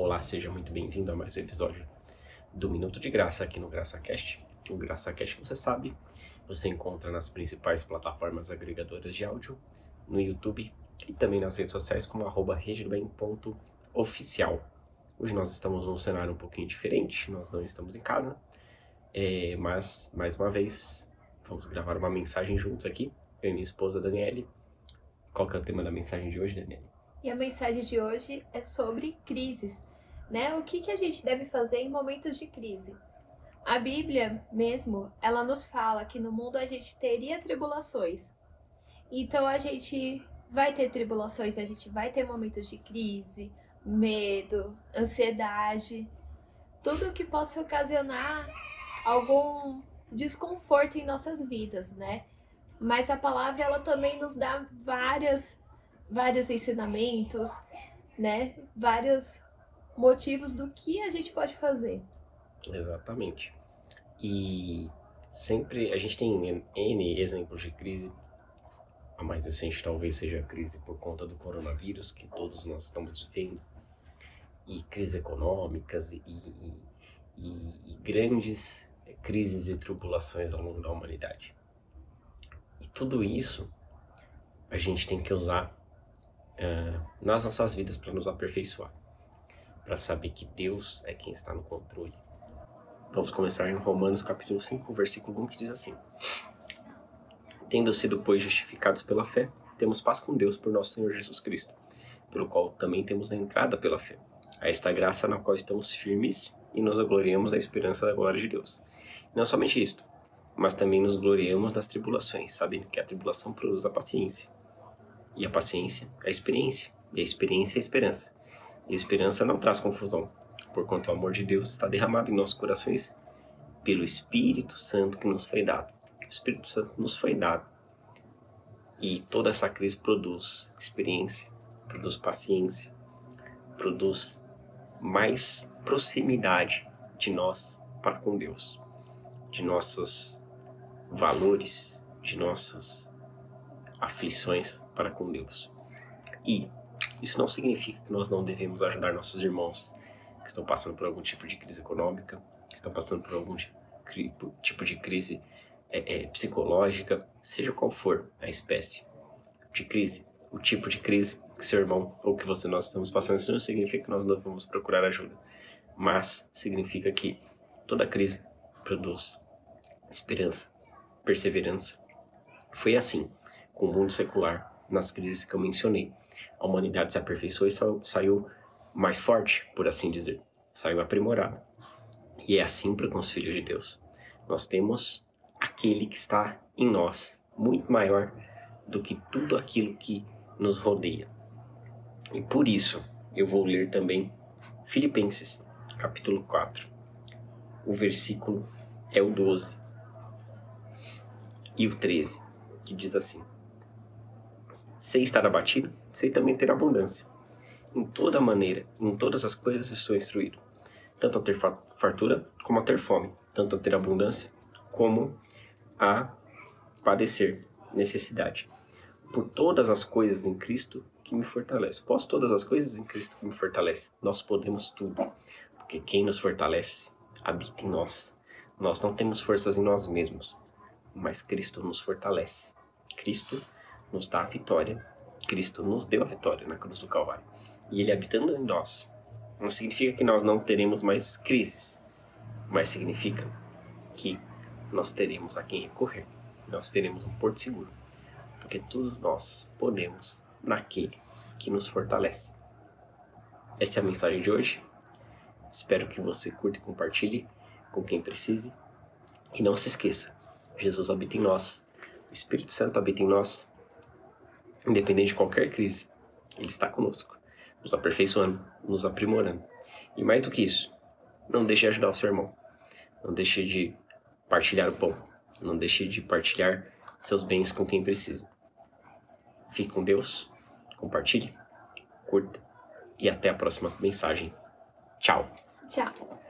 Olá, seja muito bem-vindo a mais um episódio do Minuto de Graça aqui no GraçaCast. O GraçaCast, você sabe, você encontra nas principais plataformas agregadoras de áudio, no YouTube e também nas redes sociais como arroba oficial. Hoje nós estamos num cenário um pouquinho diferente, nós não estamos em casa, é, mas, mais uma vez, vamos gravar uma mensagem juntos aqui, eu e minha esposa Daniele. Qual que é o tema da mensagem de hoje, Daniele? E a mensagem de hoje é sobre crises, né? O que, que a gente deve fazer em momentos de crise? A Bíblia mesmo, ela nos fala que no mundo a gente teria tribulações. Então a gente vai ter tribulações, a gente vai ter momentos de crise, medo, ansiedade, tudo que possa ocasionar algum desconforto em nossas vidas, né? Mas a palavra ela também nos dá várias vários ensinamentos, né? Vários motivos do que a gente pode fazer. Exatamente. E sempre a gente tem N exemplos de crise. A mais recente talvez seja a crise por conta do coronavírus que todos nós estamos vivendo. E crises econômicas e, e, e, e grandes crises e tribulações ao longo da humanidade. E tudo isso a gente tem que usar uh, nas nossas vidas para nos aperfeiçoar, para saber que Deus é quem está no controle. Vamos começar em Romanos capítulo 5, versículo 1, que diz assim: Tendo sido, pois, justificados pela fé, temos paz com Deus por nosso Senhor Jesus Cristo, pelo qual também temos a entrada pela fé, a esta graça na qual estamos firmes e nos gloriamos da esperança da glória de Deus. Não somente isto, mas também nos gloriamos das tribulações, sabendo que a tribulação produz a paciência, e a paciência, a experiência. E a experiência, a esperança. E a esperança não traz confusão, porquanto o amor de Deus está derramado em nossos corações pelo Espírito Santo que nos foi dado. O Espírito Santo nos foi dado. E toda essa crise produz experiência, produz paciência, produz mais proximidade de nós para com Deus, de nossos valores, de nossas aflições para com Deus. E isso não significa que nós não devemos ajudar nossos irmãos que estão passando por algum tipo de crise econômica, que estão passando por algum tipo de crise é, é, psicológica, seja qual for a espécie de crise, o tipo de crise que seu irmão ou que você nós estamos passando, isso não significa que nós não vamos procurar ajuda, mas significa que toda crise produz esperança, perseverança. Foi assim com o mundo secular nas crises que eu mencionei. A humanidade se aperfeiçoou e saiu, saiu mais forte, por assim dizer. Saiu aprimorada. E é assim para com os filhos de Deus. Nós temos aquele que está em nós, muito maior do que tudo aquilo que nos rodeia. E por isso eu vou ler também Filipenses, capítulo 4. O versículo é o 12 e o 13, que diz assim: Sei estar abatido, sei também ter abundância. Em toda maneira, em todas as coisas estou instruído, tanto a ter fartura como a ter fome, tanto a ter abundância como a padecer necessidade. Por todas as coisas em Cristo que me fortalece. Posso todas as coisas em Cristo que me fortalece. Nós podemos tudo, porque quem nos fortalece habita em nós. Nós não temos forças em nós mesmos, mas Cristo nos fortalece. Cristo nos dá a vitória. Cristo nos deu a vitória na cruz do Calvário. E Ele habitando em nós, não significa que nós não teremos mais crises, mas significa que nós teremos a quem recorrer. Nós teremos um porto seguro, porque todos nós podemos naquele que nos fortalece. Essa é a mensagem de hoje. Espero que você curta e compartilhe com quem precise. E não se esqueça, Jesus habita em nós, o Espírito Santo habita em nós independente de qualquer crise, Ele está conosco, nos aperfeiçoando, nos aprimorando. E mais do que isso, não deixe de ajudar o seu irmão. Não deixe de partilhar o pão. Não deixe de partilhar seus bens com quem precisa. Fique com Deus, compartilhe, curta e até a próxima mensagem. Tchau. Tchau.